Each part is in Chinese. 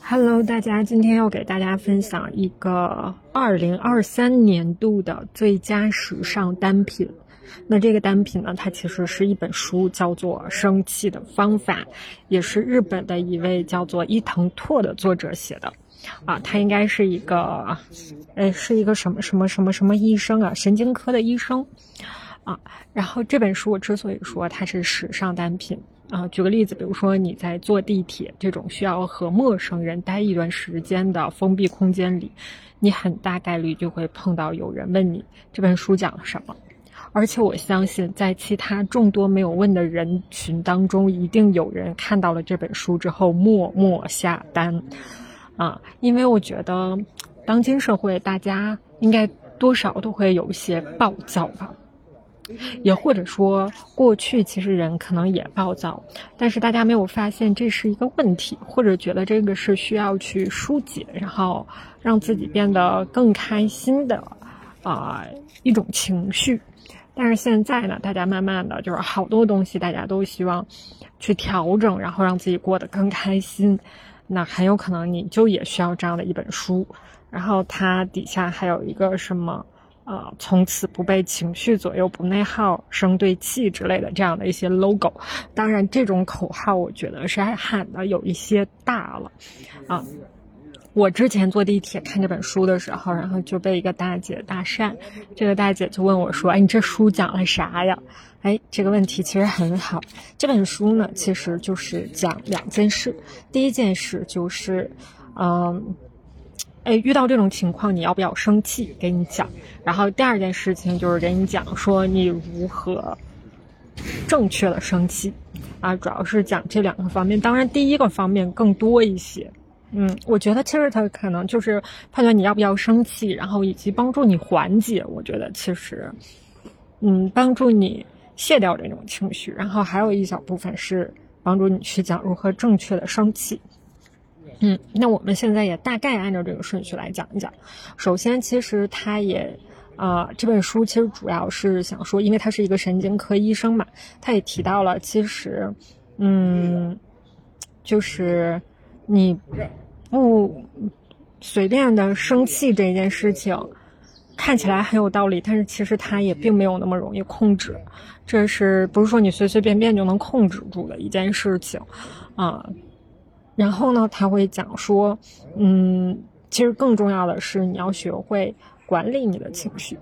Hello，大家，今天要给大家分享一个二零二三年度的最佳时尚单品。那这个单品呢，它其实是一本书，叫做《生气的方法》，也是日本的一位叫做伊藤拓的作者写的。啊，他应该是一个，呃，是一个什么什么什么什么医生啊，神经科的医生。啊，然后这本书我之所以说它是时尚单品。啊，举个例子，比如说你在坐地铁这种需要和陌生人待一段时间的封闭空间里，你很大概率就会碰到有人问你这本书讲了什么，而且我相信在其他众多没有问的人群当中，一定有人看到了这本书之后默默下单，啊，因为我觉得当今社会大家应该多少都会有一些暴躁吧。也或者说，过去其实人可能也暴躁，但是大家没有发现这是一个问题，或者觉得这个是需要去疏解，然后让自己变得更开心的啊一种情绪。但是现在呢，大家慢慢的就是好多东西，大家都希望去调整，然后让自己过得更开心。那很有可能你就也需要这样的一本书，然后它底下还有一个什么？啊，从此不被情绪左右，不内耗，生对气之类的这样的一些 logo。当然，这种口号我觉得是喊的有一些大了。啊，我之前坐地铁看这本书的时候，然后就被一个大姐搭讪，这个大姐就问我说：“哎，你这书讲了啥呀？”哎，这个问题其实很好。这本书呢，其实就是讲两件事。第一件事就是，嗯。哎，遇到这种情况，你要不要生气？给你讲。然后第二件事情就是给你讲说你如何正确的生气，啊，主要是讲这两个方面。当然，第一个方面更多一些。嗯，我觉得其实他可能就是判断你要不要生气，然后以及帮助你缓解。我觉得其实，嗯，帮助你卸掉这种情绪。然后还有一小部分是帮助你去讲如何正确的生气。嗯，那我们现在也大概按照这个顺序来讲一讲。首先，其实他也，啊，这本书其实主要是想说，因为他是一个神经科医生嘛，他也提到了，其实，嗯，就是你不随便的生气这件事情，看起来很有道理，但是其实它也并没有那么容易控制。这是不是说你随随便便就能控制住的一件事情？啊。然后呢，他会讲说，嗯，其实更重要的是你要学会管理你的情绪，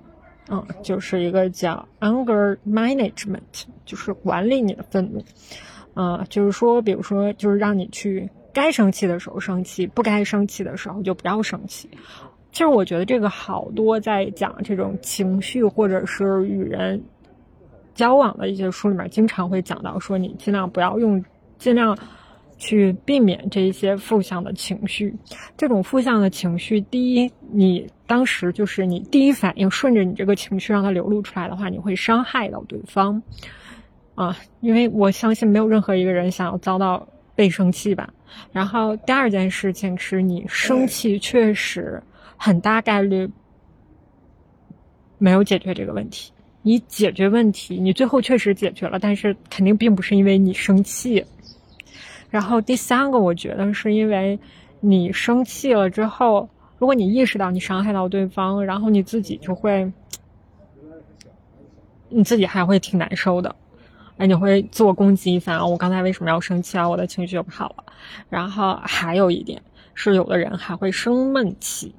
嗯，就是一个叫 anger management，就是管理你的愤怒，啊，就是说，比如说，就是让你去该生气的时候生气，不该生气的时候就不要生气。其实我觉得这个好多在讲这种情绪或者是与人交往的一些书里面，经常会讲到说，你尽量不要用，尽量。去避免这一些负向的情绪，这种负向的情绪，第一，你当时就是你第一反应顺着你这个情绪让它流露出来的话，你会伤害到对方，啊，因为我相信没有任何一个人想要遭到被生气吧。然后第二件事情是你生气确实很大概率没有解决这个问题，你解决问题，你最后确实解决了，但是肯定并不是因为你生气。然后第三个，我觉得是因为你生气了之后，如果你意识到你伤害到对方，然后你自己就会，你自己还会挺难受的，哎，你会自我攻击一番啊！我刚才为什么要生气啊？我的情绪不好了。然后还有一点是，有的人还会生闷气。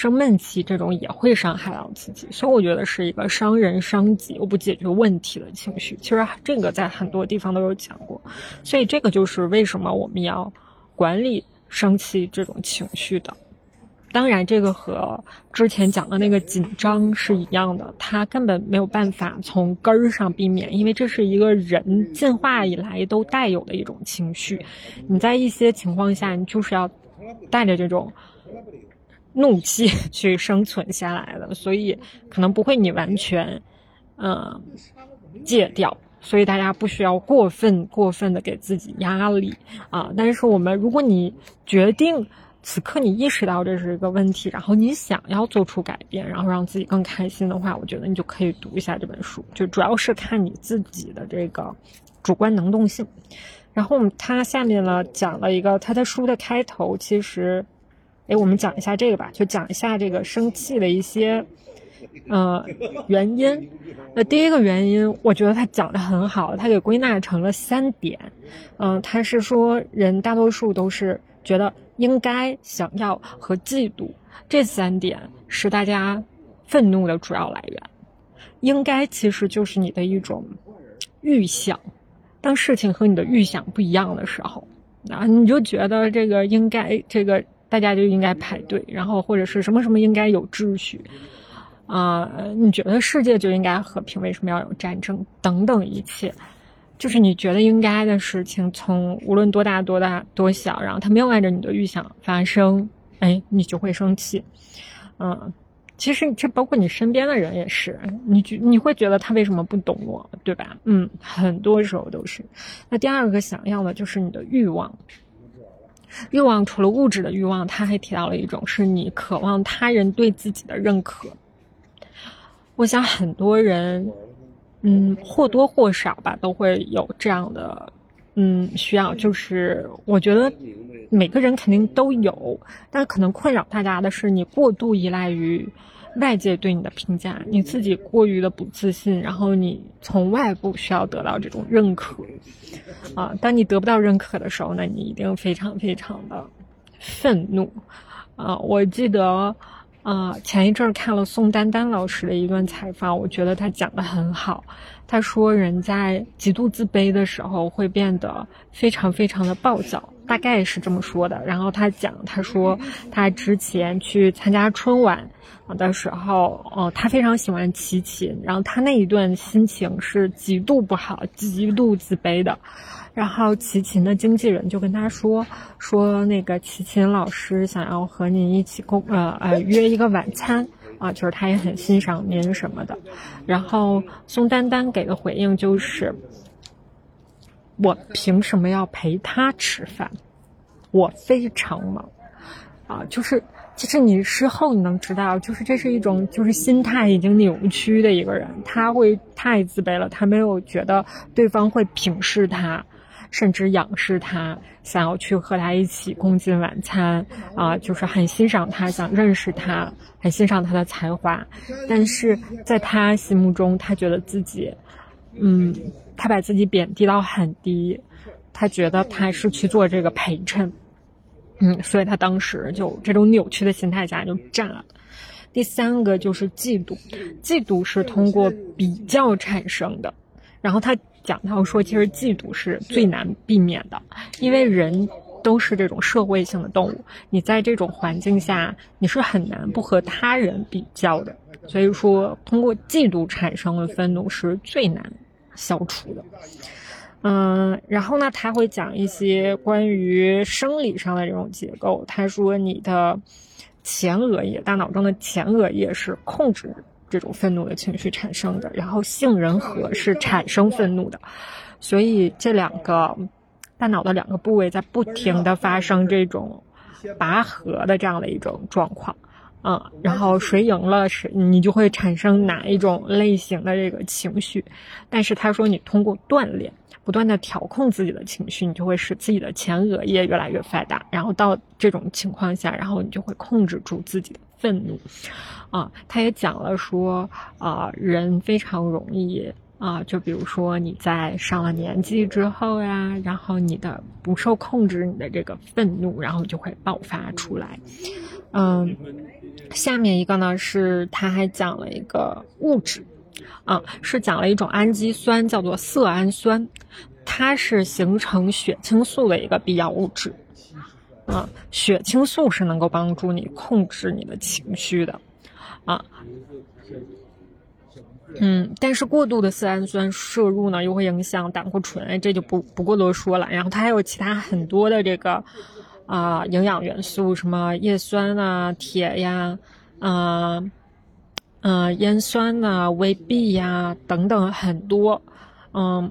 生闷气这种也会伤害到自己，所以我觉得是一个伤人伤己又不解决问题的情绪。其实这个在很多地方都有讲过，所以这个就是为什么我们要管理生气这种情绪的。当然，这个和之前讲的那个紧张是一样的，它根本没有办法从根儿上避免，因为这是一个人进化以来都带有的一种情绪。你在一些情况下，你就是要带着这种。怒气 去生存下来的，所以可能不会你完全，嗯，戒掉。所以大家不需要过分过分的给自己压力啊。但是我们，如果你决定此刻你意识到这是一个问题，然后你想要做出改变，然后让自己更开心的话，我觉得你就可以读一下这本书。就主要是看你自己的这个主观能动性。然后他下面呢讲了一个他的书的开头，其实，哎，我们讲一下这个吧，就讲一下这个生气的一些。呃，原因，那第一个原因，我觉得他讲的很好，他给归纳成了三点。嗯，他是说人大多数都是觉得应该、想要和嫉妒这三点是大家愤怒的主要来源。应该其实就是你的一种预想，当事情和你的预想不一样的时候，啊，你就觉得这个应该，这个大家就应该排队，然后或者是什么什么应该有秩序。啊，你觉得世界就应该和平？为什么要有战争？等等一切，就是你觉得应该的事情，从无论多大、多大、多小，然后它没有按照你的预想发生，哎，你就会生气。嗯，其实这包括你身边的人也是，你觉你会觉得他为什么不懂我，对吧？嗯，很多时候都是。那第二个想要的就是你的欲望，欲望除了物质的欲望，他还提到了一种，是你渴望他人对自己的认可。我想很多人，嗯，或多或少吧，都会有这样的，嗯，需要。就是我觉得每个人肯定都有，但可能困扰大家的是，你过度依赖于外界对你的评价，你自己过于的不自信，然后你从外部需要得到这种认可。啊，当你得不到认可的时候，呢你一定非常非常的愤怒。啊，我记得。啊，前一阵儿看了宋丹丹老师的一段采访，我觉得他讲的很好。他说，人在极度自卑的时候会变得非常非常的暴躁，大概是这么说的。然后他讲，他说他之前去参加春晚的时候，哦，他非常喜欢齐秦，然后他那一段心情是极度不好、极度自卑的。然后齐秦的经纪人就跟他说说那个齐秦老师想要和您一起共呃呃约一个晚餐啊，就是他也很欣赏您什么的。然后宋丹丹给的回应就是：我凭什么要陪他吃饭？我非常忙啊！就是其实你事后你能知道，就是这是一种就是心态已经扭曲的一个人，他会太自卑了，他没有觉得对方会平视他。甚至仰视他，想要去和他一起共进晚餐啊，就是很欣赏他，想认识他，很欣赏他的才华。但是在他心目中，他觉得自己，嗯，他把自己贬低到很低，他觉得他是去做这个陪衬，嗯，所以他当时就这种扭曲的心态下就炸了。第三个就是嫉妒，嫉妒是通过比较产生的，然后他。讲到说，其实嫉妒是最难避免的，因为人都是这种社会性的动物，你在这种环境下，你是很难不和他人比较的。所以说，通过嫉妒产生的愤怒是最难消除的。嗯，然后呢，他会讲一些关于生理上的这种结构。他说，你的前额叶，大脑中的前额叶是控制。这种愤怒的情绪产生的，然后杏仁核是产生愤怒的，所以这两个大脑的两个部位在不停的发生这种拔河的这样的一种状况，嗯，然后谁赢了是，你就会产生哪一种类型的这个情绪，但是他说你通过锻炼，不断的调控自己的情绪，你就会使自己的前额叶越来越发达，然后到这种情况下，然后你就会控制住自己的愤怒。啊，他也讲了说，啊，人非常容易啊，就比如说你在上了年纪之后呀，然后你的不受控制，你的这个愤怒，然后就会爆发出来。嗯，下面一个呢是他还讲了一个物质，啊，是讲了一种氨基酸，叫做色氨酸，它是形成血清素的一个必要物质。啊，血清素是能够帮助你控制你的情绪的。啊，嗯，但是过度的色氨酸摄入呢，又会影响胆固醇，这就不不过多说了。然后它还有其他很多的这个啊营养元素，什么叶酸啊、铁呀、啊、嗯烟酸呐、维 B 呀等等很多，嗯。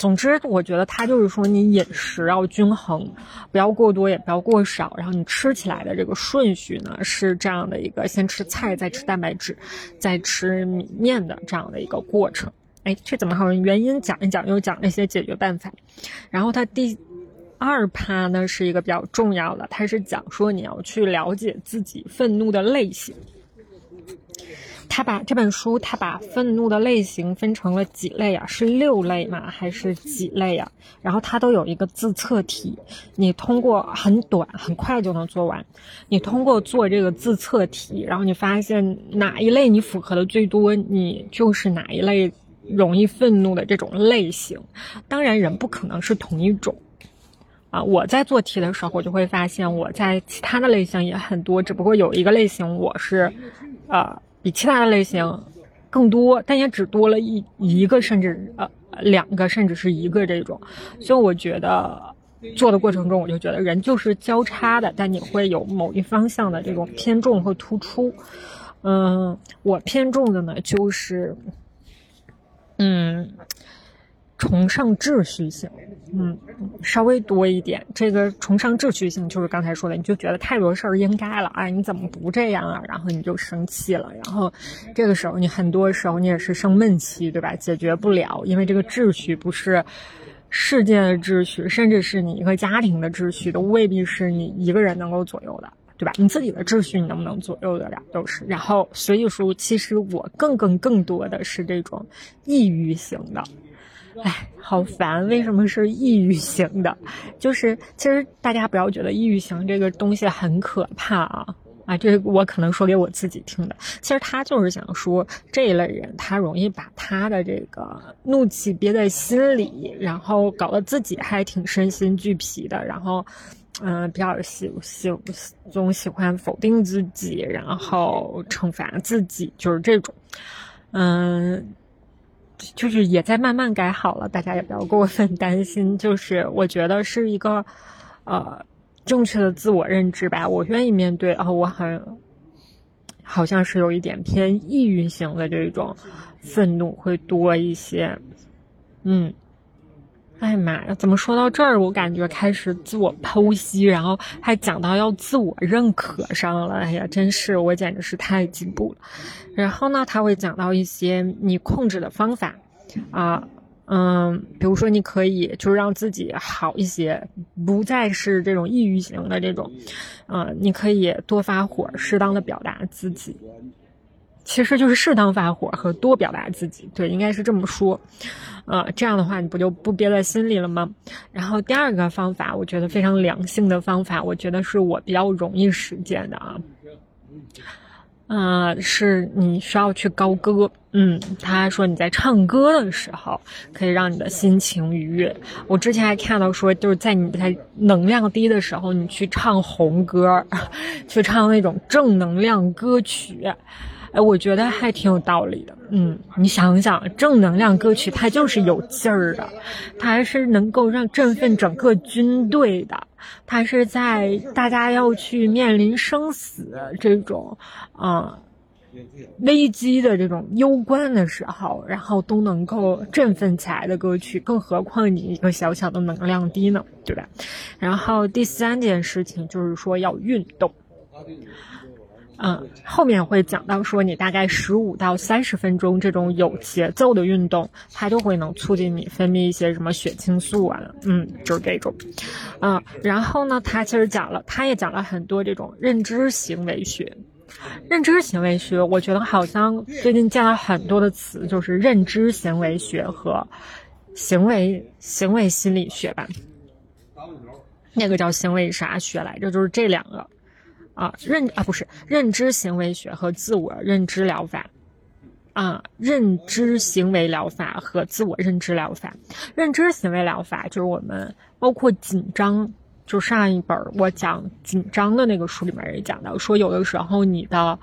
总之，我觉得它就是说，你饮食要均衡，不要过多，也不要过少。然后你吃起来的这个顺序呢，是这样的一个：先吃菜，再吃蛋白质，再吃米面的这样的一个过程。哎，这怎么好像原因讲一讲，又讲那些解决办法。然后他第二趴呢是一个比较重要的，他是讲说你要去了解自己愤怒的类型。他把这本书，他把愤怒的类型分成了几类啊？是六类吗？还是几类啊？然后他都有一个自测题，你通过很短、很快就能做完。你通过做这个自测题，然后你发现哪一类你符合的最多，你就是哪一类容易愤怒的这种类型。当然，人不可能是同一种啊。我在做题的时候，我就会发现我在其他的类型也很多，只不过有一个类型我是，呃。比其他的类型更多，但也只多了一一个，甚至呃两个，甚至是一个这种。所以我觉得做的过程中，我就觉得人就是交叉的，但你会有某一方向的这种偏重和突出。嗯，我偏重的呢就是，嗯。崇尚秩序性，嗯，稍微多一点。这个崇尚秩序性就是刚才说的，你就觉得太多事儿应该了，哎，你怎么不这样啊？然后你就生气了，然后这个时候你很多时候你也是生闷气，对吧？解决不了，因为这个秩序不是世界的秩序，甚至是你一个家庭的秩序，都未必是你一个人能够左右的，对吧？你自己的秩序你能不能左右得了都是。然后所以说，其实我更更更多的是这种抑郁型的。哎，好烦！为什么是抑郁型的？就是其实大家不要觉得抑郁型这个东西很可怕啊啊！这我可能说给我自己听的。其实他就是想说，这一类人他容易把他的这个怒气憋在心里，然后搞得自己还挺身心俱疲的。然后，嗯，比较喜喜总喜欢否定自己，然后惩罚自己，就是这种，嗯。就是也在慢慢改好了，大家也不要过分担心。就是我觉得是一个，呃，正确的自我认知吧。我愿意面对啊，我很好像是有一点偏抑郁型的这种愤怒会多一些。嗯，哎妈呀，怎么说到这儿，我感觉开始自我剖析，然后还讲到要自我认可上了。哎呀，真是我简直是太进步了。然后呢，他会讲到一些你控制的方法，啊，嗯，比如说你可以就是让自己好一些，不再是这种抑郁型的这种，嗯，你可以多发火，适当的表达自己，其实就是适当发火和多表达自己，对，应该是这么说，呃，这样的话你不就不憋在心里了吗？然后第二个方法，我觉得非常良性的方法，我觉得是我比较容易实践的啊。嗯，是你需要去高歌。嗯，他说你在唱歌的时候可以让你的心情愉悦。我之前还看到说，就是在你在能量低的时候，你去唱红歌，去唱那种正能量歌曲。哎，我觉得还挺有道理的。嗯，你想想，正能量歌曲它就是有劲儿的，它还是能够让振奋整个军队的。它是在大家要去面临生死这种，啊，危机的这种攸关的时候，然后都能够振奋起来的歌曲。更何况你一个小小的能量低呢，对吧？然后第三件事情就是说要运动。嗯，后面会讲到说，你大概十五到三十分钟这种有节奏的运动，它就会能促进你分泌一些什么血清素啊，嗯，就是这种，啊，然后呢，他其实讲了，他也讲了很多这种认知行为学，认知行为学，我觉得好像最近见了很多的词，就是认知行为学和行为行为心理学吧，那个叫行为啥学来着？就是这两个。啊，认啊不是认知行为学和自我认知疗法，啊，认知行为疗法和自我认知疗法，认知行为疗法就是我们包括紧张，就上一本我讲紧张的那个书里面也讲到，说有的时候你的。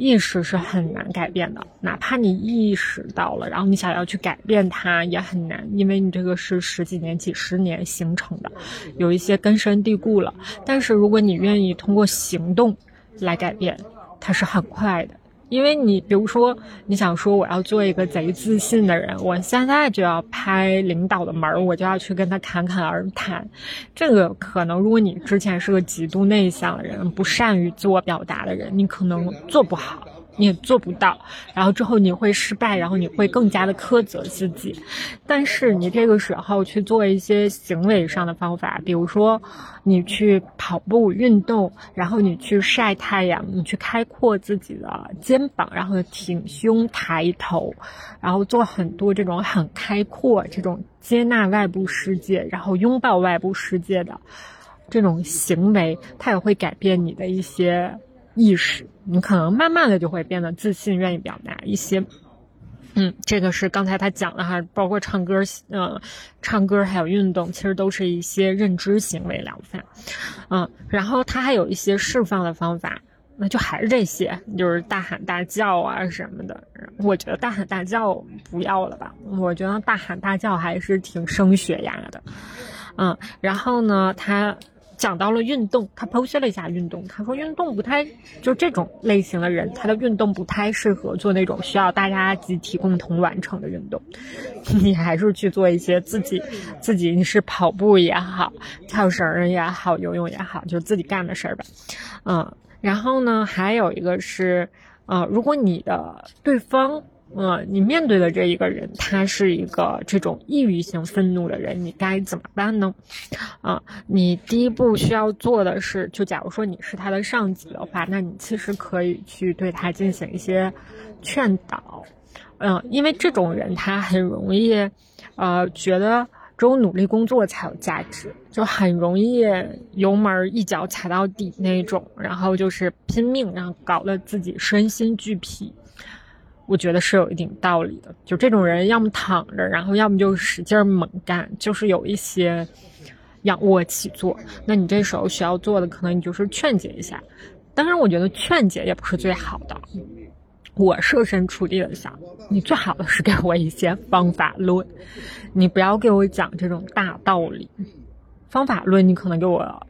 意识是很难改变的，哪怕你意识到了，然后你想要去改变它也很难，因为你这个是十几年、几十年形成的，有一些根深蒂固了。但是如果你愿意通过行动来改变，它是很快的。因为你，比如说，你想说我要做一个贼自信的人，我现在就要拍领导的门我就要去跟他侃侃而谈。这个可能，如果你之前是个极度内向的人，不善于自我表达的人，你可能做不好。你也做不到，然后之后你会失败，然后你会更加的苛责自己。但是你这个时候去做一些行为上的方法，比如说你去跑步运动，然后你去晒太阳，你去开阔自己的肩膀，然后挺胸抬头，然后做很多这种很开阔、这种接纳外部世界，然后拥抱外部世界的这种行为，它也会改变你的一些。意识，你可能慢慢的就会变得自信，愿意表达一些。嗯，这个是刚才他讲的哈，包括唱歌，嗯，唱歌还有运动，其实都是一些认知行为疗法。嗯，然后他还有一些释放的方法，那就还是这些，就是大喊大叫啊什么的。我觉得大喊大叫不要了吧，我觉得大喊大叫还是挺生血压的。嗯，然后呢，他。讲到了运动，他剖析了一下运动。他说运动不太，就这种类型的人，他的运动不太适合做那种需要大家集体共同完成的运动。你还是去做一些自己自己，你是跑步也好，跳绳也好，游泳也好，就自己干的事儿吧。嗯，然后呢，还有一个是，呃，如果你的对方。呃，你面对的这一个人，他是一个这种抑郁性愤怒的人，你该怎么办呢？啊，你第一步需要做的是，就假如说你是他的上级的话，那你其实可以去对他进行一些劝导。嗯，因为这种人他很容易，呃，觉得只有努力工作才有价值，就很容易油门一脚踩到底那种，然后就是拼命，然后搞得自己身心俱疲。我觉得是有一定道理的，就这种人，要么躺着，然后要么就使劲猛干，就是有一些仰卧起坐。那你这时候需要做的，可能你就是劝解一下。当然，我觉得劝解也不是最好的。我设身处地的想，你最好的是给我一些方法论，你不要给我讲这种大道理。方法论你可能给我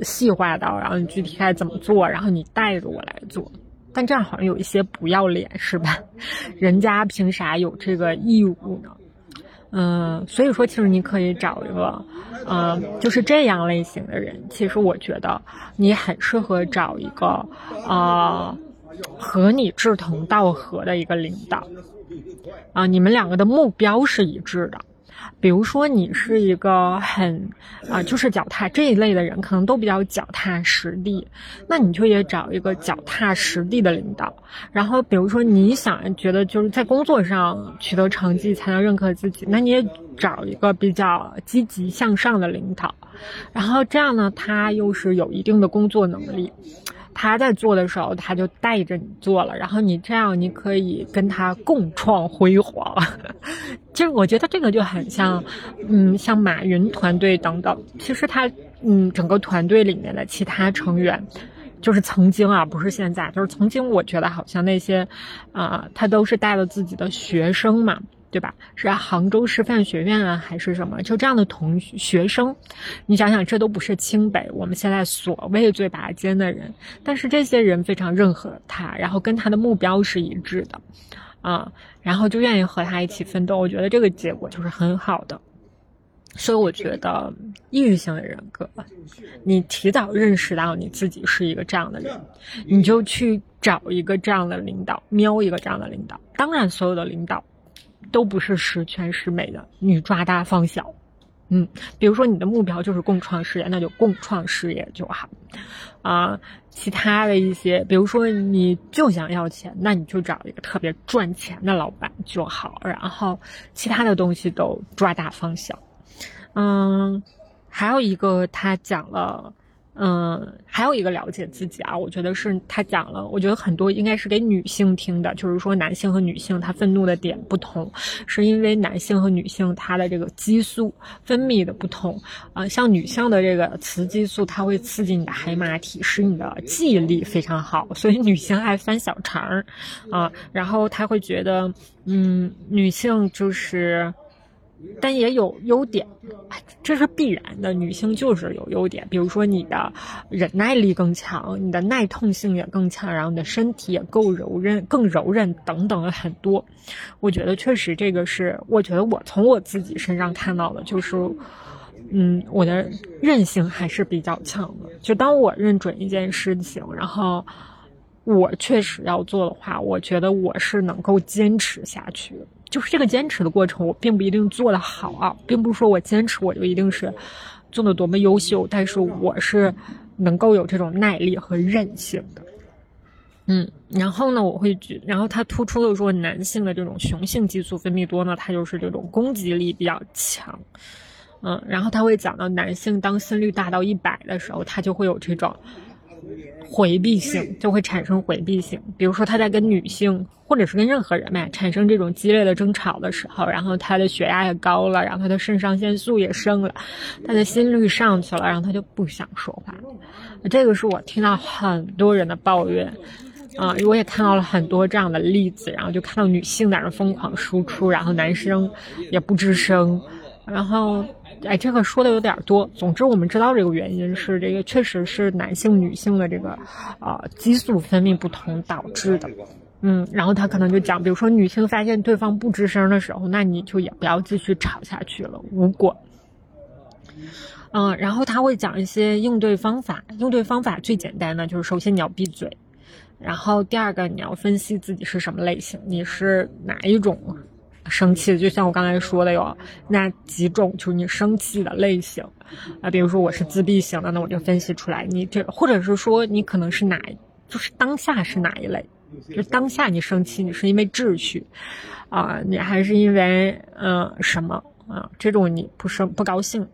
细化到，然后你具体该怎么做，然后你带着我来做。但这样好像有一些不要脸，是吧？人家凭啥有这个义务呢？嗯，所以说，其实你可以找一个，嗯，就是这样类型的人。其实我觉得你很适合找一个，啊，和你志同道合的一个领导，啊，你们两个的目标是一致的。比如说，你是一个很啊，就是脚踏这一类的人，可能都比较脚踏实地。那你就也找一个脚踏实地的领导。然后，比如说你想觉得就是在工作上取得成绩才能认可自己，那你也找一个比较积极向上的领导。然后这样呢，他又是有一定的工作能力。他在做的时候，他就带着你做了，然后你这样，你可以跟他共创辉煌。就是我觉得这个就很像，嗯，像马云团队等等。其实他，嗯，整个团队里面的其他成员，就是曾经啊，不是现在，就是曾经，我觉得好像那些，啊，他都是带了自己的学生嘛。对吧？是杭州师范学院啊，还是什么？就这样的同学生，你想想，这都不是清北我们现在所谓最拔尖的人，但是这些人非常认可他，然后跟他的目标是一致的，啊，然后就愿意和他一起奋斗。我觉得这个结果就是很好的。所以我觉得，抑郁性的人格，你提早认识到你自己是一个这样的人，你就去找一个这样的领导，瞄一个这样的领导。当然，所有的领导。都不是十全十美的，女抓大放小，嗯，比如说你的目标就是共创事业，那就共创事业就好，啊，其他的一些，比如说你就想要钱，那你就找一个特别赚钱的老板就好，然后其他的东西都抓大放小，嗯，还有一个他讲了。嗯，还有一个了解自己啊，我觉得是他讲了，我觉得很多应该是给女性听的，就是说男性和女性他愤怒的点不同，是因为男性和女性他的这个激素分泌的不同啊，像女性的这个雌激素，它会刺激你的海马体，使你的记忆力非常好，所以女性爱翻小肠儿啊，然后他会觉得，嗯，女性就是。但也有优点，这是必然的。女性就是有优点，比如说你的忍耐力更强，你的耐痛性也更强，然后你的身体也够柔韧，更柔韧等等的很多。我觉得确实这个是，我觉得我从我自己身上看到的，就是，嗯，我的韧性还是比较强的。就当我认准一件事情，然后我确实要做的话，我觉得我是能够坚持下去。就是这个坚持的过程，我并不一定做得好啊，并不是说我坚持我就一定是做的多么优秀，但是我是能够有这种耐力和韧性的。嗯，然后呢，我会举，然后它突出的说男性的这种雄性激素分泌多呢，它就是这种攻击力比较强。嗯，然后他会讲到男性当心率大到一百的时候，他就会有这种。回避性就会产生回避性，比如说他在跟女性或者是跟任何人嘛产生这种激烈的争吵的时候，然后他的血压也高了，然后他的肾上腺素也升了，他的心率上去了，然后他就不想说话。这个是我听到很多人的抱怨，啊，我也看到了很多这样的例子，然后就看到女性在那疯狂输出，然后男生也不吱声，然后。哎，这个说的有点多。总之，我们知道这个原因是这个，确实是男性、女性的这个，呃，激素分泌不同导致的。嗯，然后他可能就讲，比如说女性发现对方不吱声的时候，那你就也不要继续吵下去了，无果。嗯，然后他会讲一些应对方法。应对方法最简单的就是，首先你要闭嘴，然后第二个你要分析自己是什么类型，你是哪一种。生气，就像我刚才说的，有那几种，就是你生气的类型啊。比如说我是自闭型的，那我就分析出来，你这或者是说你可能是哪，就是当下是哪一类，就当下你生气，你是因为秩序啊，你还是因为嗯什么啊？这种你不生不高兴，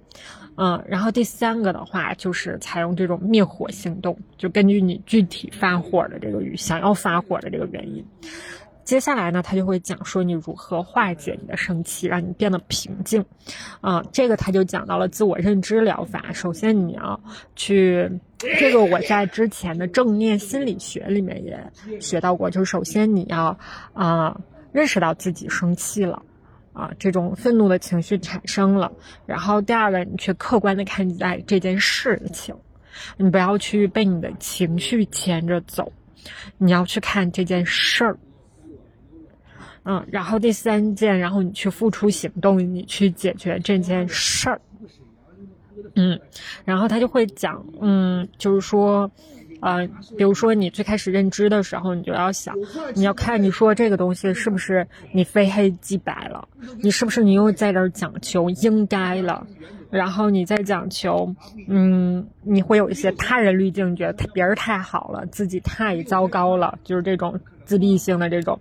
嗯。然后第三个的话就是采用这种灭火行动，就根据你具体发火的这个，想要发火的这个原因。接下来呢，他就会讲说你如何化解你的生气，让你变得平静。啊，这个他就讲到了自我认知疗法。首先你要去，这个我在之前的正念心理学里面也学到过。就是首先你要啊认识到自己生气了，啊这种愤怒的情绪产生了。然后第二个，你去客观的看待这件事情，你不要去被你的情绪牵着走，你要去看这件事儿。嗯，然后第三件，然后你去付出行动，你去解决这件事儿。嗯，然后他就会讲，嗯，就是说，呃，比如说你最开始认知的时候，你就要想，你要看你说这个东西是不是你非黑即白了，你是不是你又在这儿讲求应该了，然后你在讲求，嗯，你会有一些他人滤镜，觉得别人太好了，自己太糟糕了，就是这种。自闭性的这种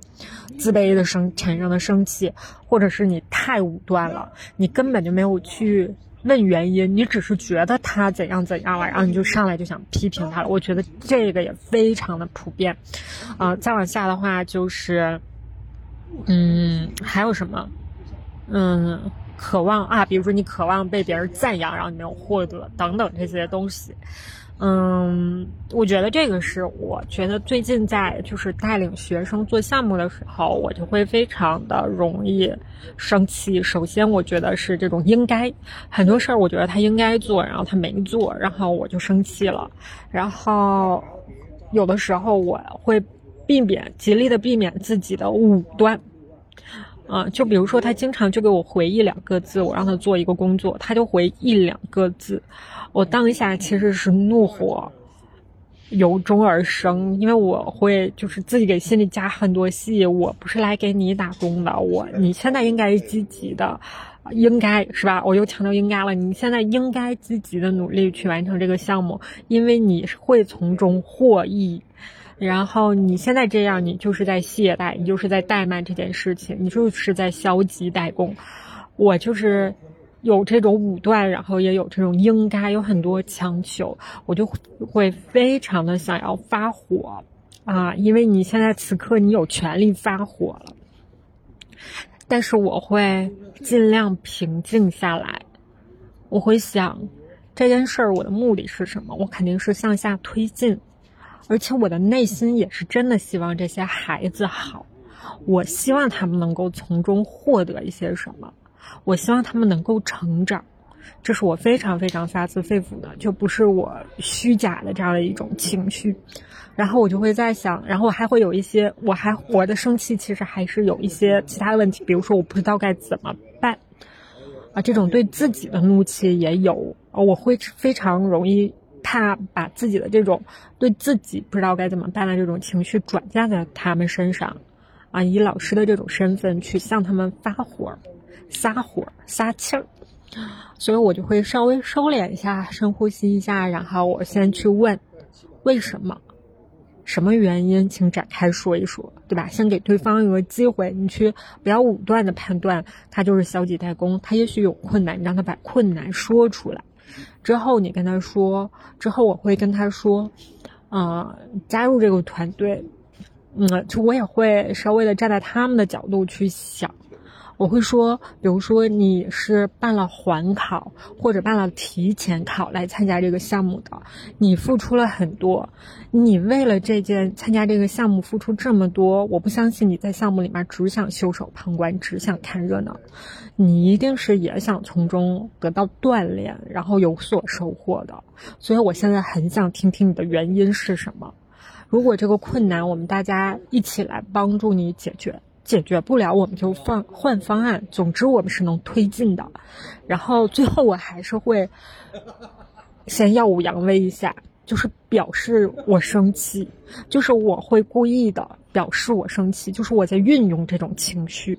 自卑的生产生的生气，或者是你太武断了，你根本就没有去问原因，你只是觉得他怎样怎样了，然后你就上来就想批评他了。我觉得这个也非常的普遍，啊，再往下的话就是，嗯，还有什么？嗯，渴望啊，比如说你渴望被别人赞扬，然后你没有获得等等这些东西。嗯，我觉得这个是我觉得最近在就是带领学生做项目的时候，我就会非常的容易生气。首先，我觉得是这种应该很多事儿，我觉得他应该做，然后他没做，然后我就生气了。然后有的时候我会避免极力的避免自己的武断。啊，就比如说他经常就给我回一两个字，我让他做一个工作，他就回一两个字。我当下其实是怒火由衷而生，因为我会就是自己给心里加很多戏。我不是来给你打工的，我你现在应该积极的，应该是吧？我又强调应该了，你现在应该积极的努力去完成这个项目，因为你会从中获益。然后你现在这样，你就是在懈怠，你就是在怠慢这件事情，你就是在消极怠工。我就是。有这种武断，然后也有这种应该，有很多强求，我就会非常的想要发火啊！因为你现在此刻你有权利发火了，但是我会尽量平静下来，我会想这件事儿我的目的是什么？我肯定是向下推进，而且我的内心也是真的希望这些孩子好，我希望他们能够从中获得一些什么。我希望他们能够成长，这是我非常非常发自肺腑的，就不是我虚假的这样的一种情绪。然后我就会在想，然后我还会有一些，我还我的生气其实还是有一些其他的问题，比如说我不知道该怎么办啊，这种对自己的怒气也有，我会非常容易怕把自己的这种对自己不知道该怎么办的这种情绪转嫁在他们身上，啊，以老师的这种身份去向他们发火、撒火、撒气儿，所以我就会稍微收敛一下，深呼吸一下，然后我先去问为什么。什么原因？请展开说一说，对吧？先给对方一个机会，你去不要武断的判断他就是消极怠工，他也许有困难，你让他把困难说出来。之后你跟他说，之后我会跟他说，啊，加入这个团队，嗯，就我也会稍微的站在他们的角度去想。我会说，比如说你是办了缓考或者办了提前考来参加这个项目的，你付出了很多，你为了这件参加这个项目付出这么多，我不相信你在项目里面只想袖手旁观，只想看热闹，你一定是也想从中得到锻炼，然后有所收获的。所以我现在很想听听你的原因是什么。如果这个困难，我们大家一起来帮助你解决。解决不了，我们就放换方案。总之，我们是能推进的。然后最后，我还是会 先耀武扬威一下，就是表示我生气，就是我会故意的表示我生气，就是我在运用这种情绪。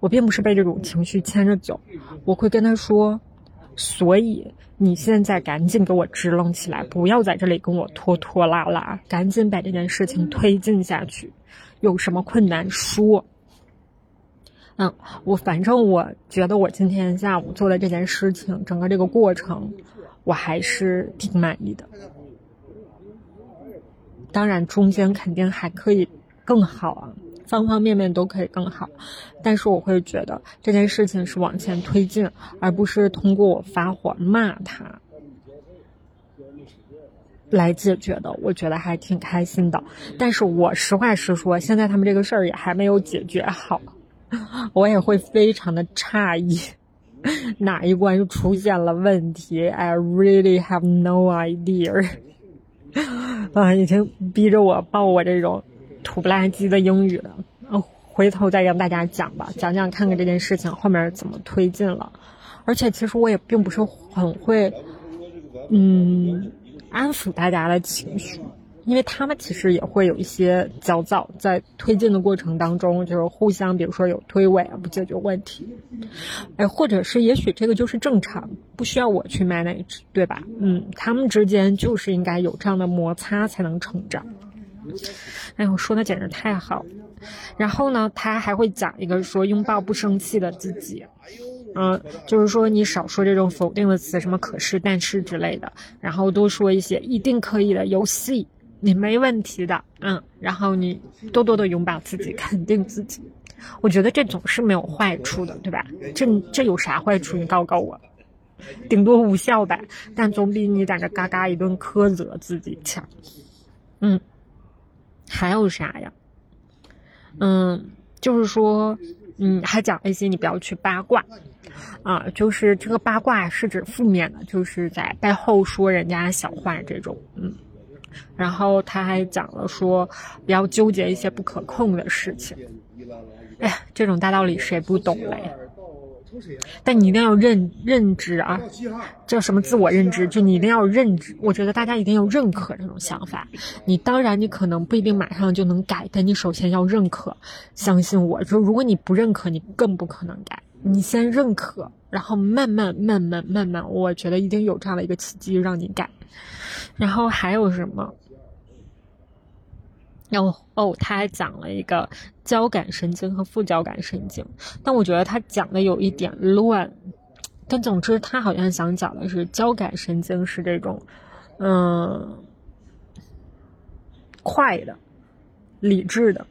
我并不是被这种情绪牵着走，我会跟他说：“所以你现在赶紧给我支棱起来，不要在这里跟我拖拖拉拉，赶紧把这件事情推进下去。有什么困难说。”嗯，我反正我觉得我今天下午做的这件事情，整个这个过程，我还是挺满意的。当然，中间肯定还可以更好啊，方方面面都可以更好。但是我会觉得这件事情是往前推进，而不是通过我发火骂他来解决的。我觉得还挺开心的。但是我实话实说，现在他们这个事儿也还没有解决好。我也会非常的诧异，哪一关又出现了问题？I really have no idea。啊，已经逼着我报我这种土不拉几的英语了。嗯，回头再让大家讲吧，讲讲看看这件事情后面怎么推进了。而且其实我也并不是很会，嗯，安抚大家的情绪。因为他们其实也会有一些焦躁，在推进的过程当中，就是互相，比如说有推诿，不解决问题，哎，或者是也许这个就是正常，不需要我去 manage，对吧？嗯，他们之间就是应该有这样的摩擦才能成长。哎，我说的简直太好。然后呢，他还会讲一个说拥抱不生气的自己，嗯，就是说你少说这种否定的词，什么可是、但是之类的，然后多说一些一定可以的游戏。你没问题的，嗯，然后你多多的拥抱自己，肯定自己，我觉得这总是没有坏处的，对吧？这这有啥坏处？你告告我，顶多无效呗，但总比你在这嘎嘎一顿苛责自己强。嗯，还有啥呀？嗯，就是说，嗯，还讲一些你不要去八卦，啊，就是这个八卦是指负面的，就是在背后说人家小话这种，嗯。然后他还讲了说，不要纠结一些不可控的事情。哎，这种大道理谁不懂嘞？但你一定要认认知啊，叫什么自我认知？就你一定要认知。我觉得大家一定要认可这种想法。你当然你可能不一定马上就能改，但你首先要认可。相信我，就如果你不认可，你更不可能改。你先认可，然后慢慢慢慢慢慢，我觉得一定有这样的一个契机让你改。然后还有什么？哦哦，他还讲了一个交感神经和副交感神经，但我觉得他讲的有一点乱。但总之，他好像想讲的是交感神经是这种，嗯，快的、理智的，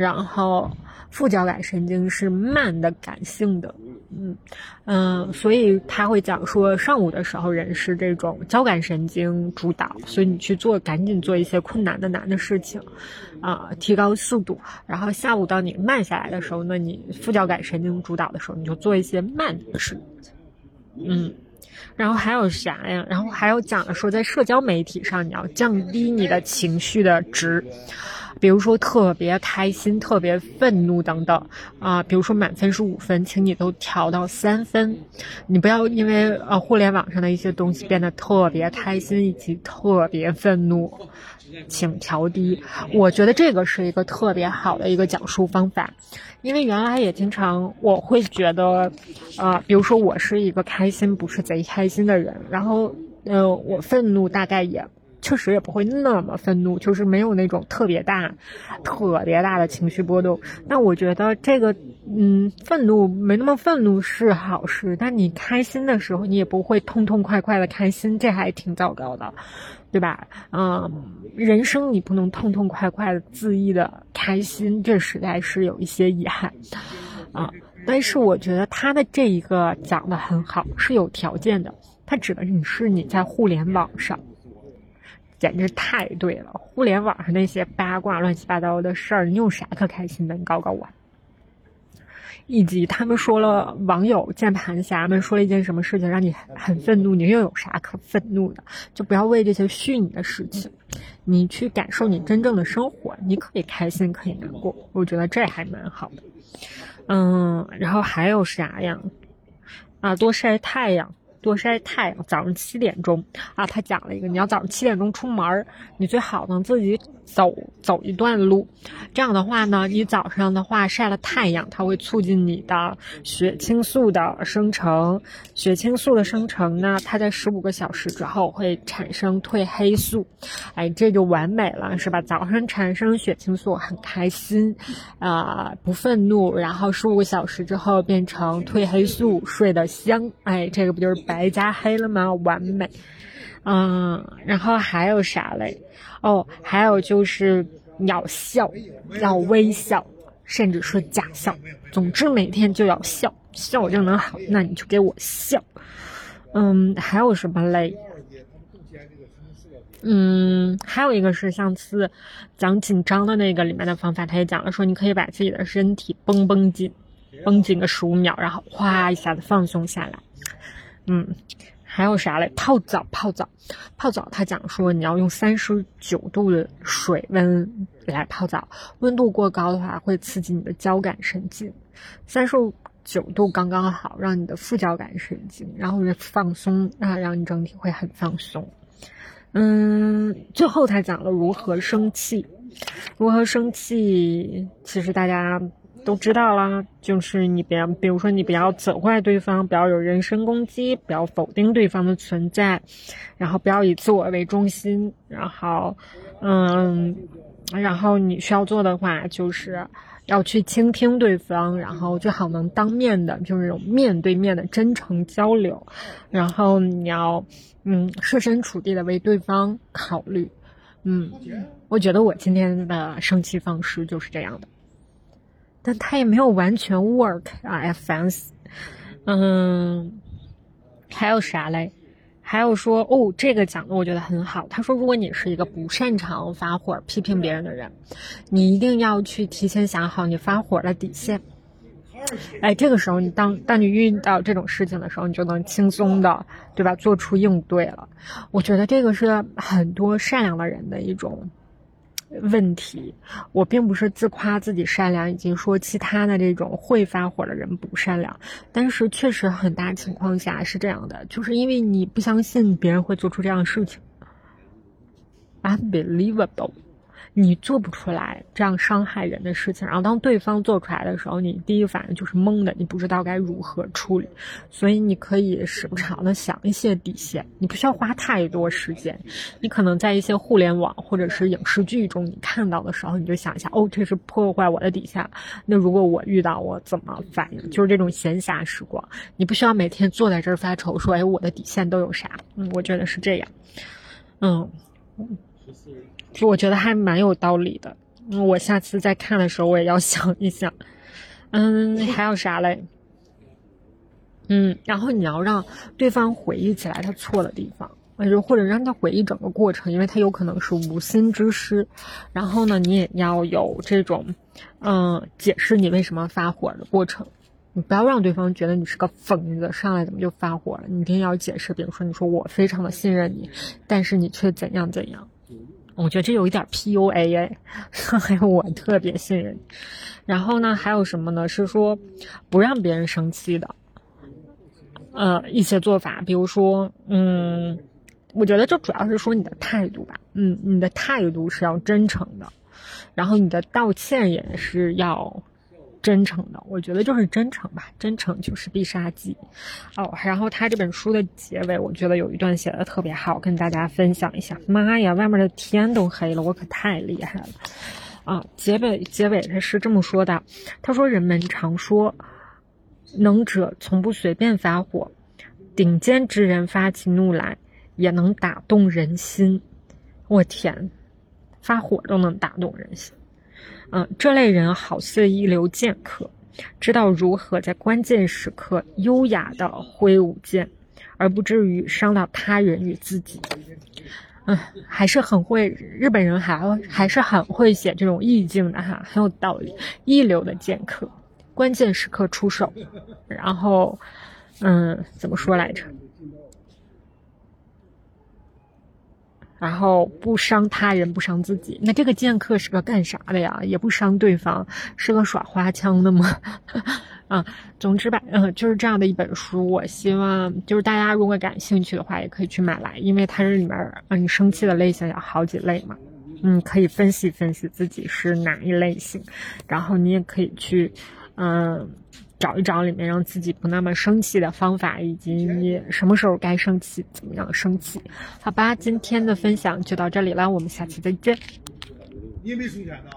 然后。副交感神经是慢的、感性的，嗯嗯，所以他会讲说，上午的时候人是这种交感神经主导，所以你去做，赶紧做一些困难的难的事情，啊，提高速度。然后下午到你慢下来的时候，那你副交感神经主导的时候，你就做一些慢的事，嗯。然后还有啥呀？然后还有讲的说，在社交媒体上你要降低你的情绪的值。比如说特别开心、特别愤怒等等啊。比如说满分是五分，请你都调到三分。你不要因为呃互联网上的一些东西变得特别开心以及特别愤怒，请调低。我觉得这个是一个特别好的一个讲述方法，因为原来也经常我会觉得，啊，比如说我是一个开心不是贼开心的人，然后。呃，我愤怒大概也确实也不会那么愤怒，就是没有那种特别大、特别大的情绪波动。那我觉得这个，嗯，愤怒没那么愤怒是好事，但你开心的时候，你也不会痛痛快快的开心，这还挺糟糕的，对吧？嗯，人生你不能痛痛快快的恣意的开心，这实在是有一些遗憾啊。但是我觉得他的这一个讲的很好，是有条件的。他指的你是你在互联网上，简直太对了。互联网上那些八卦、乱七八糟的事儿，你有啥可开心的？你告告我。以及他们说了，网友键盘侠们说了一件什么事情让你很愤怒，你又有啥可愤怒的？就不要为这些虚拟的事情，你去感受你真正的生活。你可以开心，可以难过，我觉得这还蛮好的。嗯，然后还有啥呀？啊，多晒太阳。多晒太阳，早上七点钟。啊，他讲了一个，你要早上七点钟出门你最好能自己走走一段路，这样的话呢，你早上的话晒了太阳，它会促进你的血清素的生成，血清素的生成呢，它在十五个小时之后会产生褪黑素，哎，这就完美了，是吧？早上产生血清素很开心，啊，不愤怒，然后十五个小时之后变成褪黑素，睡得香，哎，这个不就是？白加黑了吗？完美，嗯，然后还有啥嘞？哦，还有就是要笑，要微笑，甚至是假笑。总之每天就要笑，笑就能好。那你就给我笑。嗯，还有什么嘞？嗯，还有一个是上次讲紧张的那个里面的方法，他也讲了，说你可以把自己的身体绷绷紧，绷紧个十五秒，然后哗一下子放松下来。嗯，还有啥嘞？泡澡，泡澡，泡澡。他讲说你要用三十九度的水温来泡澡，温度过高的话会刺激你的交感神经，三十九度刚刚好，让你的副交感神经然后放松，啊，让你整体会很放松。嗯，最后他讲了如何生气，如何生气，其实大家。都知道啦，就是你别，比如说你不要责怪对方，不要有人身攻击，不要否定对方的存在，然后不要以自我为中心，然后，嗯，然后你需要做的话就是要去倾听对方，然后最好能当面的，就是那种面对面的真诚交流，然后你要，嗯，设身处地的为对方考虑，嗯，我觉得我今天的生气方式就是这样的。但他也没有完全 work 啊，烦死。嗯，还有啥嘞？还有说哦，这个讲的我觉得很好。他说，如果你是一个不擅长发火、批评别人的人，你一定要去提前想好你发火的底线。哎，这个时候你当当你遇到这种事情的时候，你就能轻松的，对吧？做出应对了。我觉得这个是很多善良的人的一种。问题，我并不是自夸自己善良，以及说其他的这种会发火的人不善良，但是确实很大情况下是这样的，就是因为你不相信别人会做出这样的事情，unbelievable。你做不出来这样伤害人的事情，然后当对方做出来的时候，你第一反应就是懵的，你不知道该如何处理。所以你可以时不常的想一些底线，你不需要花太多时间。你可能在一些互联网或者是影视剧中你看到的时候，你就想一下，哦，这是破坏我的底线。那如果我遇到，我怎么反应？就是这种闲暇时光，你不需要每天坐在这儿发愁，说，哎，我的底线都有啥？嗯，我觉得是这样。嗯。就我觉得还蛮有道理的，嗯，我下次再看的时候我也要想一想，嗯，还有啥嘞？嗯，然后你要让对方回忆起来他错的地方，就或者让他回忆整个过程，因为他有可能是无心之失。然后呢，你也要有这种，嗯，解释你为什么发火的过程，你不要让对方觉得你是个疯子，上来怎么就发火了？你一定要解释，比如说你说我非常的信任你，但是你却怎样怎样。我觉得这有一点 PUA 哎，还 有我特别信任。然后呢，还有什么呢？是说不让别人生气的，呃，一些做法，比如说，嗯，我觉得这主要是说你的态度吧，嗯，你的态度是要真诚的，然后你的道歉也是要。真诚的，我觉得就是真诚吧，真诚就是必杀技。哦，然后他这本书的结尾，我觉得有一段写的特别好，跟大家分享一下。妈呀，外面的天都黑了，我可太厉害了啊！结尾结尾他是这么说的，他说：“人们常说，能者从不随便发火，顶尖之人发起怒来也能打动人心。”我天，发火都能打动人心。嗯，这类人好似一流剑客，知道如何在关键时刻优雅的挥舞剑，而不至于伤到他人与自己。嗯，还是很会，日本人还还是很会写这种意境的哈，很有道理。一流的剑客，关键时刻出手，然后，嗯，怎么说来着？然后不伤他人，不伤自己。那这个剑客是个干啥的呀？也不伤对方，是个耍花枪的吗？啊，总之吧，嗯，就是这样的一本书。我希望就是大家如果感兴趣的话，也可以去买来，因为它这里面啊，你生气的类型有好几类嘛，嗯，可以分析分析自己是哪一类型，然后你也可以去，嗯。找一找里面让自己不那么生气的方法，以及你什么时候该生气，怎么样生气？好吧，今天的分享就到这里了，我们下期再见。你也没收钱呢。